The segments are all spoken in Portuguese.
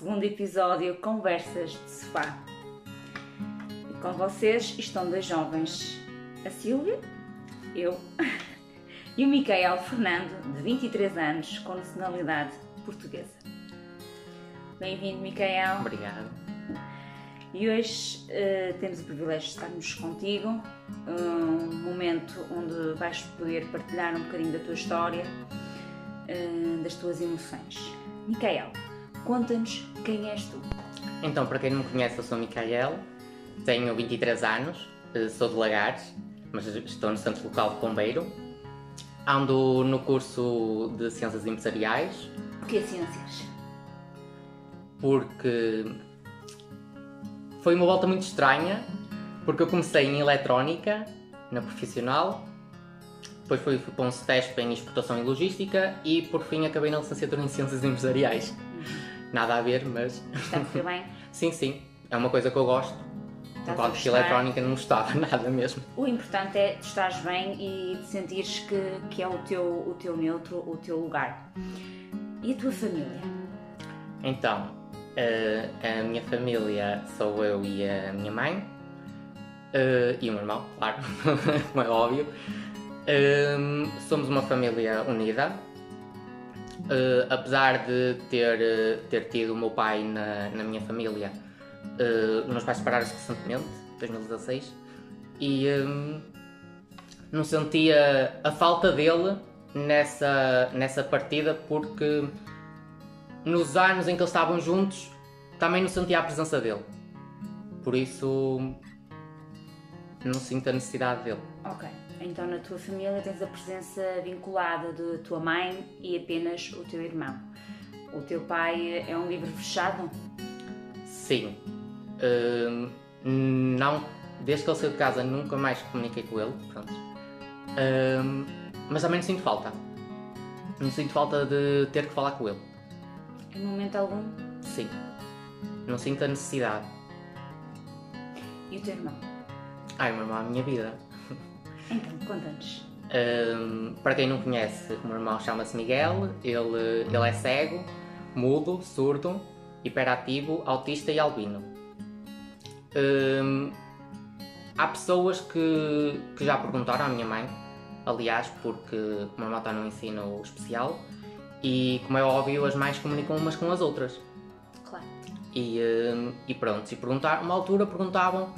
segundo episódio Conversas de Sofá. E com vocês estão dois jovens, a Silvia, eu, e o Micael Fernando, de 23 anos, com nacionalidade portuguesa. Bem-vindo, Micael. Obrigado. E hoje uh, temos o privilégio de estarmos contigo, um momento onde vais poder partilhar um bocadinho da tua história, uh, das tuas emoções. Micael, conta-nos quem és tu. Então, para quem não me conhece, eu sou Micael, tenho 23 anos, eh, sou de Lagares, mas estou no Centro Local de Pombeiro. Ando no curso de Ciências Empresariais. Porquê Ciências? Porque foi uma volta muito estranha, porque eu comecei em Eletrónica, na profissional, depois fui, fui para um STESP em Exportação e Logística e por fim acabei na licenciatura em Ciências Empresariais. Nada a ver, mas. Está a bem? sim, sim. É uma coisa que eu gosto. Enquanto que eletrónica não gostava nada mesmo. O importante é tu estares bem e de sentires que, que é o teu, o teu neutro, o teu lugar. E a tua família? Então, eh, a minha família sou eu e a minha mãe. eh, e o meu irmão, claro, como é óbvio. Eh, somos uma família unida. Eh, apesar de ter, eh, ter tido o meu pai na, na minha família, os meus pais separaram-se recentemente, 2016, e eh, não sentia a falta dele nessa, nessa partida porque nos anos em que eles estavam juntos também não sentia a presença dele. Por isso não sinto a necessidade dele. Ok. Então na tua família tens a presença vinculada de tua mãe e apenas o teu irmão. O teu pai é um livro fechado? Sim. Hum, não, desde que ele saiu de casa nunca mais comuniquei com ele. Pronto. Hum, mas também não sinto falta. Não sinto falta de ter que falar com ele. Em momento algum? Sim. Não sinto a necessidade. E o teu irmão? Ai, meu irmão, a minha vida. Então, conta-nos. Hum, para quem não conhece, o meu irmão chama-se Miguel, ele, ele é cego, mudo, surdo, hiperativo, autista e albino. Hum, há pessoas que, que já perguntaram à minha mãe, aliás, porque o meu irmão está no ensino especial e, como é óbvio, as mães comunicam umas com as outras. Claro. E, hum, e pronto, e perguntar, uma altura perguntavam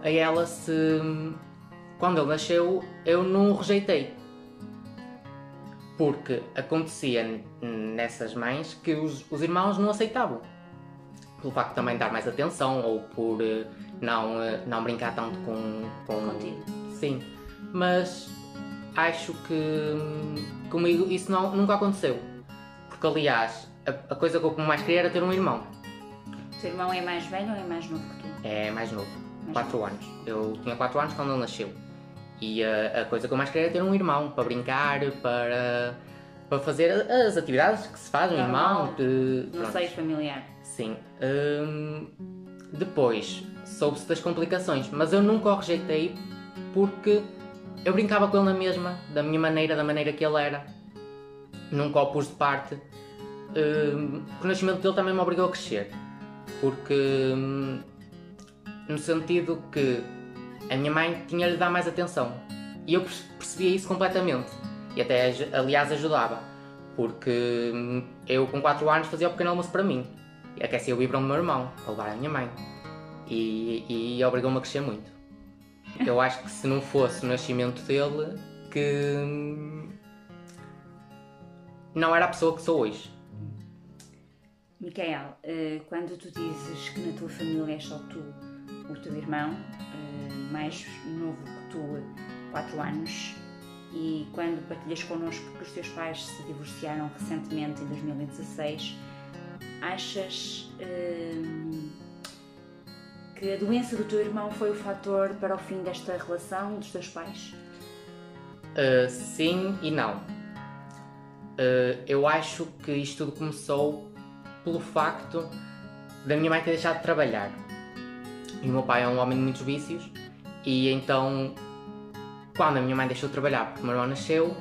a ela se quando ele nasceu eu não o rejeitei. Porque acontecia nessas mães que os, os irmãos não aceitavam. Pelo facto de também dar mais atenção ou por eh, não, eh, não brincar tanto com, com. Contigo. Sim. Mas acho que hum, comigo isso não, nunca aconteceu. Porque aliás, a, a coisa que eu mais queria era ter um irmão. O teu irmão é mais velho ou é mais novo que tu? É mais novo, Mais 4 anos. Eu tinha 4 anos quando ele nasceu. E a, a coisa que eu mais queria era ter um irmão para brincar, para, para fazer as atividades que se faz um irmão. De, Não sei familiar. Sim. Hum, depois soube-se das complicações, mas eu nunca o rejeitei porque eu brincava com ele na mesma, da minha maneira, da maneira que ele era. Nunca o pus de parte. Hum, o nascimento dele também me obrigou a crescer. Porque, hum, no sentido que a minha mãe tinha-lhe de dar mais atenção. E eu perce- percebia isso completamente. E até, aliás, ajudava. Porque hum, eu, com 4 anos, fazia o pequeno almoço para mim. E aquecia o biberão do meu irmão, para levar à minha mãe. E, e obrigou-me a crescer muito. Eu acho que se não fosse o nascimento dele, que hum, não era a pessoa que sou hoje. Micael, eh, quando tu dizes que na tua família é só tu, o teu irmão, mais novo que tu, 4 anos, e quando partilhas connosco que os teus pais se divorciaram recentemente, em 2016, achas eh, que a doença do teu irmão foi o fator para o fim desta relação dos teus pais? Uh, sim e não. Uh, eu acho que isto tudo começou pelo facto da minha mãe ter deixado de trabalhar. E o meu pai é um homem de muitos vícios, e então, quando a minha mãe deixou de trabalhar porque o meu irmão nasceu,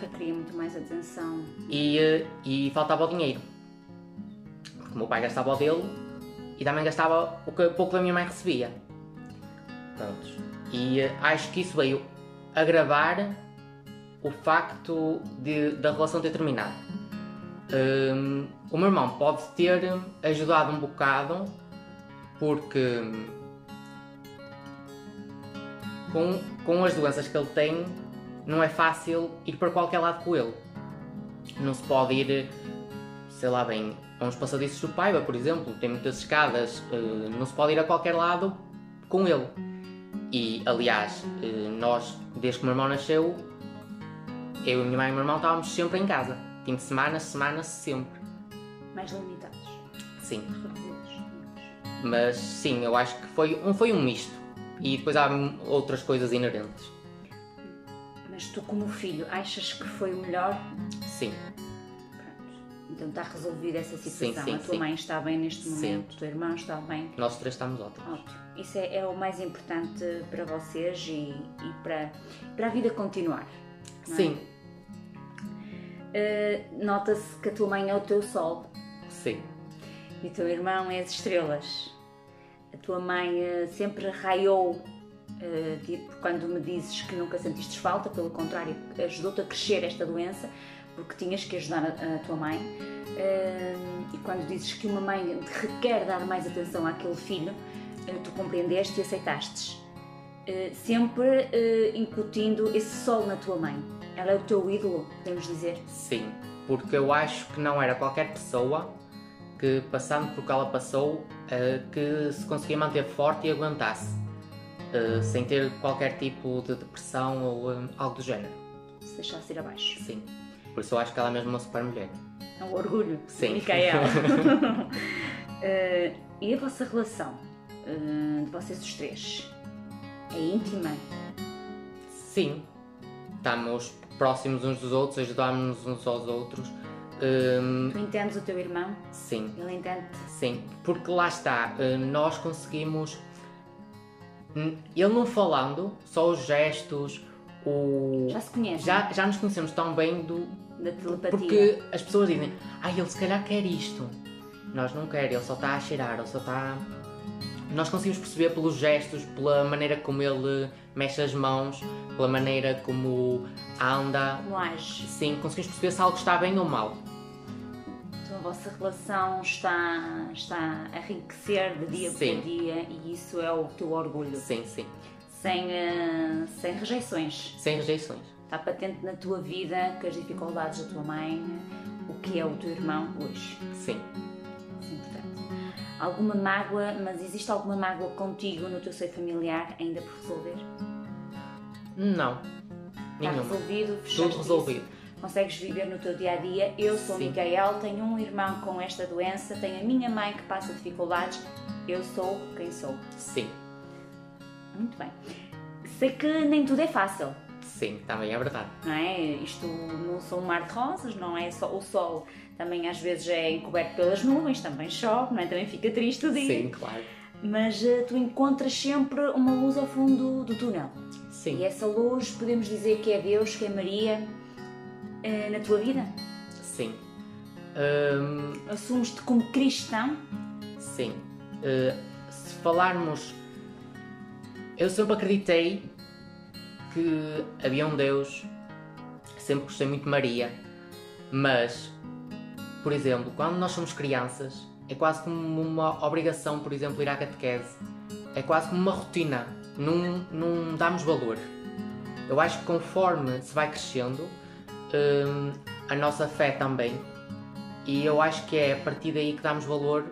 Requeria muito mais atenção. e, uh, e faltava o dinheiro. Porque o meu pai gastava o dele e também gastava o que pouco da minha mãe recebia. Prontos. E eh, acho que isso veio agravar o facto de, da relação ter terminado. Um, o meu irmão pode ter ajudado um bocado porque com, com as doenças que ele tem não é fácil ir para qualquer lado com ele. Não se pode ir, sei lá bem, a uns passadiços do Paiva, por exemplo, tem muitas escadas, uh, não se pode ir a qualquer lado com ele. E, aliás, uh, nós, desde que o meu irmão nasceu, eu, a minha mãe e o meu irmão estávamos sempre em casa. Fim de semana, semana, sempre. Mais limitados. Sim. Mas sim, eu acho que foi um, foi um misto. E depois há outras coisas inerentes. Mas tu, como filho, achas que foi o melhor? Sim, Pronto. Então está resolvida essa situação. sim, a tua sim. mãe está bem neste Sim. momento, o teu irmão está bem. nós três estamos ótimos. Ótimo. Isso é, é o mais importante para vocês e, e para, para a vida continuar. é? Sim, Uh, Nota-se que a tua mãe é o teu sol sim, e o teu irmão é as estrelas. A tua mãe uh, sempre raiou, uh, tipo, quando me dizes que nunca sentiste falta, pelo contrário, ajudou-te a crescer esta doença, porque tinhas que ajudar a, tua mãe. Uh, e quando dizes que uma mãe requer dar mais atenção àquele filho, tu compreendeste e aceitaste. Uh, sempre incutindo esse sol na tua mãe. Ela é o teu ídolo, podemos dizer. sim. Porque eu acho que não era qualquer pessoa que, passando por que ela passou, eh, que se conseguia manter forte e aguentasse. eh, sem ter qualquer tipo de depressão ou eh, algo do género. Se deixasse ir abaixo. Sim. Por isso eu acho que ela é mesmo uma super mulher. É um orgulho. Sim. Micael. Eh, e a vossa relação eh, de vocês os três? É íntima? Sim. Estamos próximos uns dos outros, ajudamos uns aos outros. Hum, Tu entendes o teu irmão? sim, Ele entende? sim. Porque lá está, eh, nós conseguimos. N- Ele não falando, só os gestos, o. Já se conhece? Já, já nos conhecemos tão bem do. Da telepatia? Porque as pessoas dizem, ah, ele se calhar quer isto. Nós não quer, ele só está a cheirar, ele só está. Nós conseguimos perceber pelos gestos, pela maneira como ele mexe as mãos, pela maneira como anda. Como age? Sim, conseguimos perceber se algo está bem ou mal. Então a vossa relação está, está a enriquecer de dia Sim. por dia e isso é o teu orgulho. Sim, sim. Sem, eh, sem rejeições. Sem rejeições. Está patente na tua vida que as dificuldades da tua mãe, o que é o teu irmão hoje. Sim. Isso. Alguma mágoa, mas existe alguma mágoa contigo no teu seio familiar ainda por resolver? Não. Está Nenhuma. resolvido? Tudo isso? resolvido. Consegues viver no teu dia a dia? Eu sou Sim. Micael, tenho um irmão com esta doença, tenho a minha mãe que passa dificuldades, eu sou quem sou. Sim. Muito bem. Sei que nem tudo é fácil, Sim, também é verdade. não é? Isto não são um mar de rosas, não é só o sol. Também às vezes é encoberto pelas nuvens, também chove, não é? Também fica triste o dia. Sim, claro. Mas eh, tu encontras sempre uma luz ao fundo do túnel. Sim. E essa luz podemos dizer que é Deus, que é Maria eh, na tua vida? Sim. Hum, Assumes-te como cristão? Sim. Eh, se falarmos. Eu sempre acreditei que havia um Deus, sempre gostei muito de Maria, mas, por exemplo, quando nós somos crianças, é quase como uma obrigação, por exemplo, ir à catequese. É quase como uma rotina. Não, não damos valor. Eu acho que conforme se vai crescendo, hum, a nossa fé também. E eu acho que é a partir daí que damos valor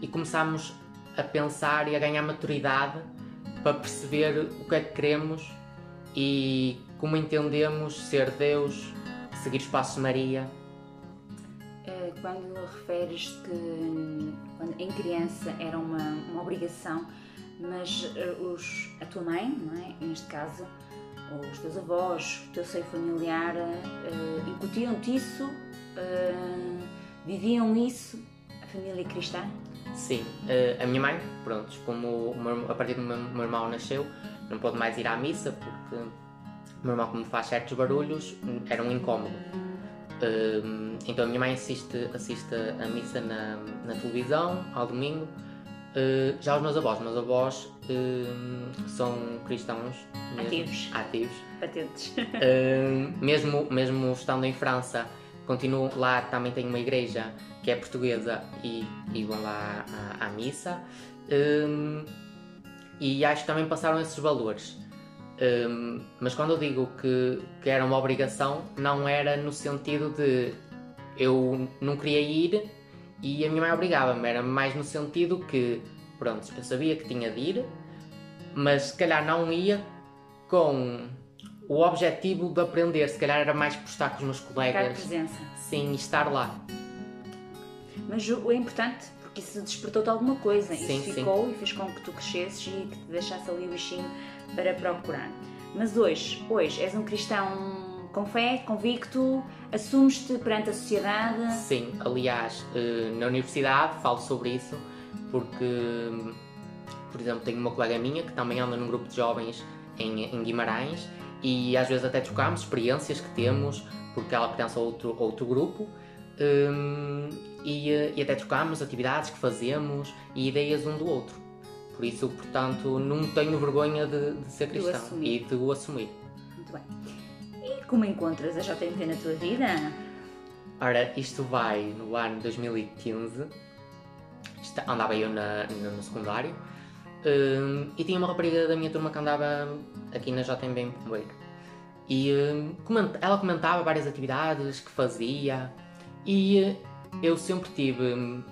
e começamos a pensar e a ganhar maturidade para perceber o que é que queremos e como entendemos ser Deus, seguir os passos de Maria. Quando referes que quando, em criança era uma, uma obrigação, mas eh, os, a tua mãe, é? neste caso, ou os teus avós, o teu seio familiar, eh, incutiam-te isso, eh, viviam isso, a família cristã? Sim, eh, a minha mãe, pronto, como meu- a partir do meu, meu irmão nasceu, não pôde mais ir à missa porque o meu irmão, como faz certos barulhos, era um incómodo. Um, então a minha mãe assiste, assiste a missa na, na televisão ao domingo. Uh, já os meus avós, meus avós uh, são cristãos mesmo, ativos, ativos. patentes. Uh, mesmo, mesmo estando em França, continuam lá, também tem uma igreja que é portuguesa e, e vão lá à, à missa. e acho que também passaram esses valores. Um, mas quando eu digo que, que era uma obrigação, não era no sentido de eu não queria ir e a minha mãe obrigava-me, era mais no sentido que, pronto, eu sabia que tinha de ir, mas se calhar não ia com o objetivo de aprender, se calhar era mais por estar com os meus colegas. presença. Sim, estar lá. Mas o importante, porque isso despertou-te alguma coisa, sim, isso ficou sim. e fez com que tu crescesses e que te deixasse ali o bichinho para procurar. Mas hoje, hoje és um cristão com fé, convicto, assumes-te perante a sociedade? Sim, aliás, eh, na universidade falo sobre isso porque, por exemplo, tenho uma colega minha que também anda num grupo de jovens em, em Guimarães e às vezes até trocamos experiências que temos porque ela pertence a outro, outro grupo um, e, e até trocamos atividades que fazemos e ideias um do outro. Por isso, portanto, não tenho vergonha de, de ser cristão e de o assumir. Muito bem. E como encontras a JMT na tua vida? Ora, isto vai no ano 2015. Andava eu na, no, no secundário. Um, e tinha uma rapariga da minha turma que andava aqui na JMB em Pombeiro. E um, ela comentava várias atividades que fazia. E eu sempre tive hum,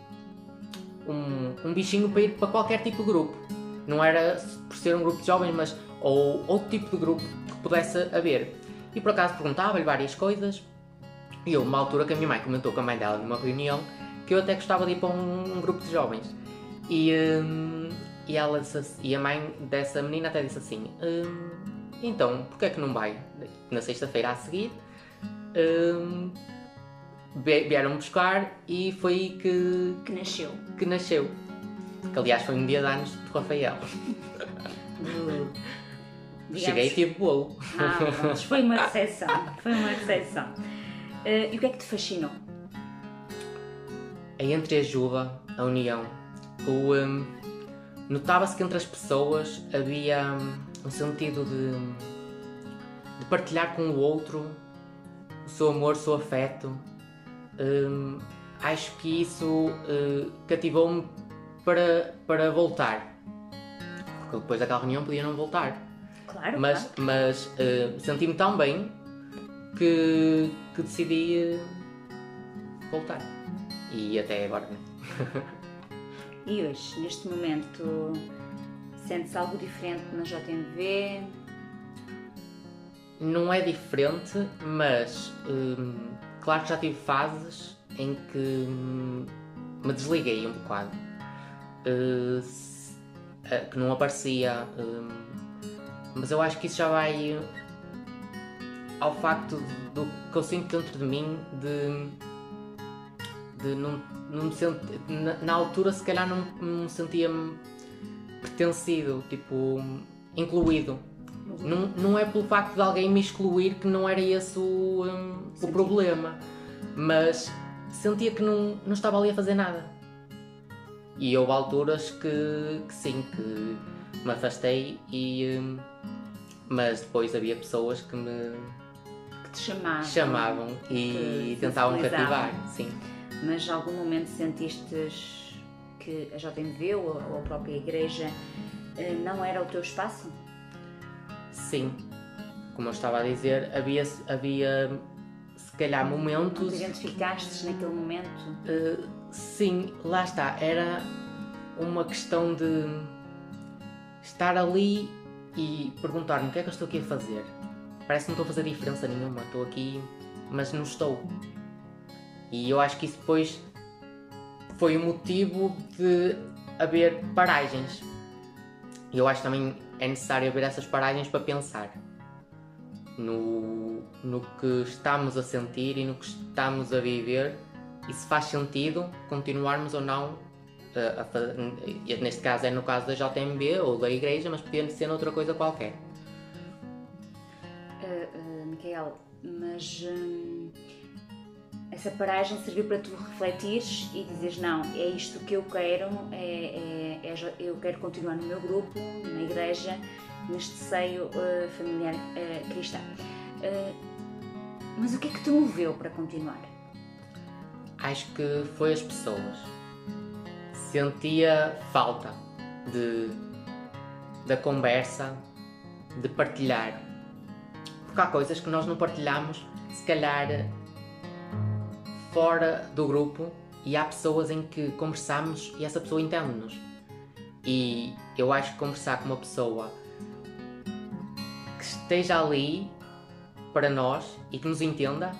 um, um bichinho para ir para qualquer tipo de grupo. Não era por ser um grupo de jovens, mas ou outro tipo de grupo que pudesse haver. E por acaso perguntava-lhe várias coisas. E houve uma altura que a minha mãe comentou com a mãe dela numa reunião que eu até gostava de ir para um, um grupo de jovens. E, um, e, ela disse, e a mãe dessa menina até disse assim: um, Então, porquê é que não vai? Na sexta-feira a seguir, um, vieram buscar e foi aí que, que nasceu. Que nasceu. Que aliás foi um dia de anos de Rafael. Cheguei e tive bolo. Ah, mas foi uma recepção. Foi uma recepção. Uh, e o que é que te fascinou? A entreajuda, a união. O, um, Notava-se que entre as pessoas havia um, um sentido de, de partilhar com o outro o seu amor, o seu afeto, Hum, acho que isso uh, cativou-me para, para voltar. Porque depois daquela reunião podia não voltar. Claro. Mas, claro. mas uh, senti-me tão bem que, que decidi uh, voltar. E até agora, né? e hoje, neste momento, sentes algo diferente na JMV? Não é diferente, mas hum, Claro que já tive fases em que me desliguei um bocado. Uh, que não aparecia. Uh, mas eu acho que isso já vai ao facto do que eu sinto dentro de mim de, de não, não me sentir, na, na, altura se calhar não, não me sentia pertencido, tipo incluído. Não, não é pelo facto de alguém me excluir que não era esse o, um, o problema, mas sentia que não, não estava ali a fazer nada. E houve alturas que, que sim, que me afastei e. Um, mas depois havia pessoas que me que te chamavam, chamavam e tentavam cativar, sim. Mas em algum momento sentiste que a JMV ou a própria igreja eh, não era o teu espaço? Sim, como eu estava a dizer, havia, havia se calhar momentos. Te identificaste naquele momento? Uh, sim, lá está. Era uma questão de estar ali e perguntar-me o que é que eu estou aqui a fazer. Parece que não estou a fazer diferença nenhuma, estou aqui, mas não estou. E eu acho que isso depois foi o motivo de haver paragens. E eu acho também é necessário haver essas paragens para pensar no, no que estamos a sentir e no que estamos a viver e se faz sentido continuarmos ou não a, a, neste caso é no caso da JMB ou da igreja, mas podia ser noutra coisa qualquer. Uh, uh, Micael, mas uh, essa paragem serviu para tu refletires e dizeres não, é isto que eu quero, é, é, é, eu quero continuar no meu grupo, na igreja, neste seio uh, familiar uh, cristão. Uh, mas o que é que te moveu para continuar? Acho que foi as pessoas. Sentia falta de da conversa, de partilhar. Porque há coisas que nós não partilhamos, se calhar fora do grupo e há pessoas em que conversamos e essa pessoa entende-nos. E eu acho que conversar com uma pessoa que esteja ali para nós e que nos entenda,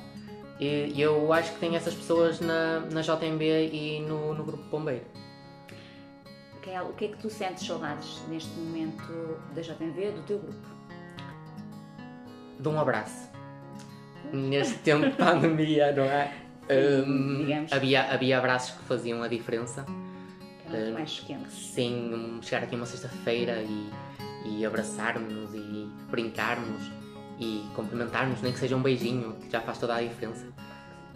e eu acho que tem essas pessoas na, na JMB e no, no Grupo Bombeiro. Kel, o que é que tu sentes saudades neste momento da JMV, do teu grupo? De um abraço. Neste tempo de pandemia, não é? Um, havia, havia abraços que faziam a diferença. Era um, mais quentes. Sim, chegar aqui uma sexta-feira e, e abraçarmos e brincarmos e cumprimentarmos, nem que seja um beijinho, que já faz toda a diferença.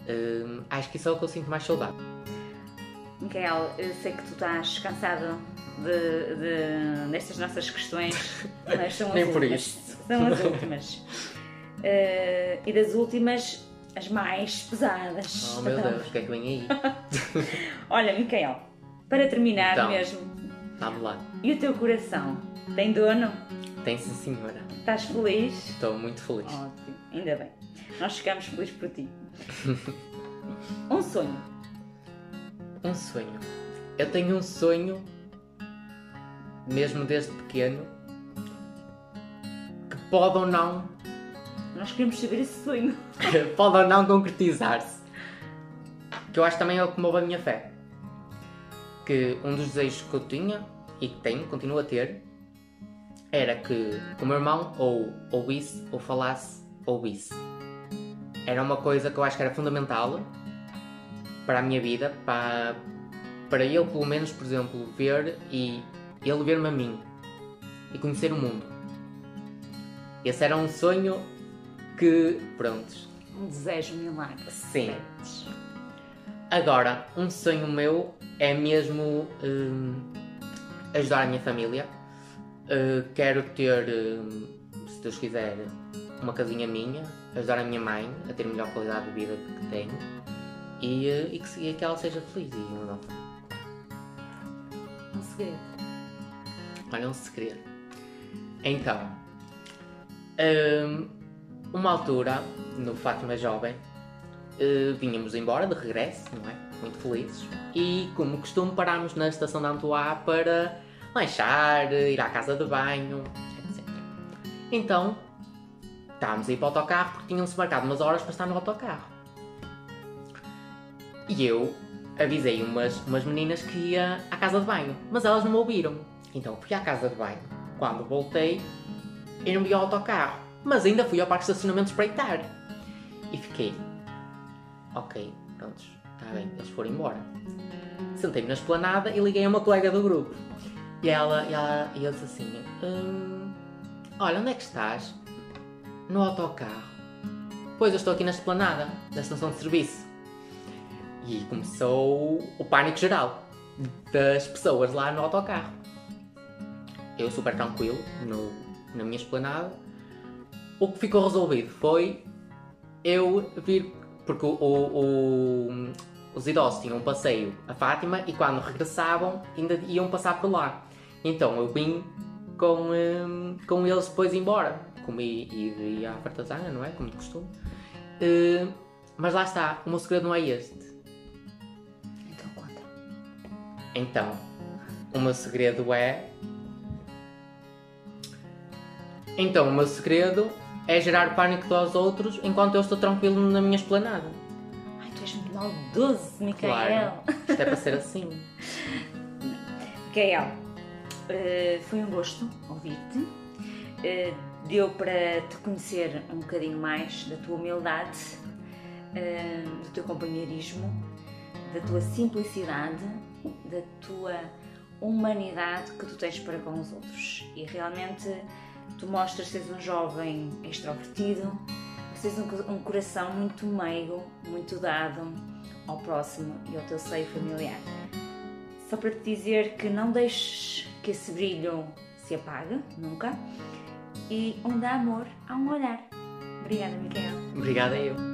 Um, acho que isso é o que eu sinto mais saudade. Miguel, eu sei que tu estás cansado de, de, destas nossas questões, mas são as Nem últimas. São as últimas. Uh, e das últimas, as mais pesadas. Oh meu Deus, o que é que vem aí? Olha, Micael, para terminar então, mesmo. Vamos lá. E o teu coração? Tem dono? Tem sim, senhora. Estás feliz? Estou muito feliz. Ótimo, ainda bem. Nós ficamos felizes por ti. um sonho. Um sonho. Eu tenho um sonho, mesmo desde pequeno, que pode ou não nós queremos saber esse sonho. Pode ou não concretizar-se. Que eu acho também é o que move a minha fé. Que um dos desejos que eu tinha e que tenho, continuo a ter, era que o meu irmão ou ouvisse ou falasse ouvisse. Era uma coisa que eu acho que era fundamental para a minha vida, para, para ele, pelo menos, por exemplo, ver e ele ver-me a mim e conhecer o mundo. Esse era um sonho que, prontos. Um desejo, um milagre. Sim. Agora, um sonho meu é mesmo hum, ajudar a minha família. Uh, quero ter, hum, se Deus quiser, uma casinha minha, ajudar a minha mãe a ter a melhor qualidade de vida que tenho e, uh, e, que, e que ela seja feliz e não Um segredo. Olha, um segredo. Então, hum, uma altura, no Fátima Jovem, uh, vínhamos embora de regresso, não é? Muito felizes. E, como costume, parámos na estação de Antoá para lanchar, ir à casa de banho, etc. Então, estávamos a ir para o autocarro porque tinham-se marcado umas horas para estar no autocarro. E eu avisei umas, umas meninas que ia à casa de banho, mas elas não me ouviram. Então fui à casa de banho. Quando voltei, eu não vi o autocarro mas ainda fui ao parque de estacionamento espreitar. E fiquei, ok, prontos, está bem, eles foram embora. Sentei-me na esplanada e liguei a uma colega do grupo. E ela, e ela, e disse assim, hum, olha, onde é que estás? No autocarro. Pois, eu estou aqui na esplanada, da estação de serviço. E começou o pânico geral das pessoas lá no autocarro. Eu super tranquilo, no, na minha esplanada, o que ficou resolvido foi eu vir. Porque o, o, o, os idosos tinham um passeio a Fátima e quando regressavam ainda iam passar por lá. Então eu vim com, um, com eles depois embora. Comi e ia à fartazana, não é? Como de costume. Uh, mas lá está, o meu segredo não é este. Então conta. Então, o meu segredo é. Então, o meu segredo é gerar pânico aos outros enquanto eu estou tranquilo na minha esplanada. Ai, tu és muito maldoso, Micael. Claro, isto é para ser assim. Micael, uh, foi um gosto ouvir-te. Uh, deu para te conhecer um bocadinho mais da tua humildade, uh, do teu companheirismo, da tua simplicidade, da tua humanidade que tu tens para com os outros. E realmente Tu mostras seres um jovem extrovertido, de um, um coração muito meigo, muito dado ao próximo e ao teu seio familiar. Só para te dizer que não deixes que esse brilho se apague, nunca. E onde há amor, há um olhar. Obrigada, Miquel. Obrigada eu.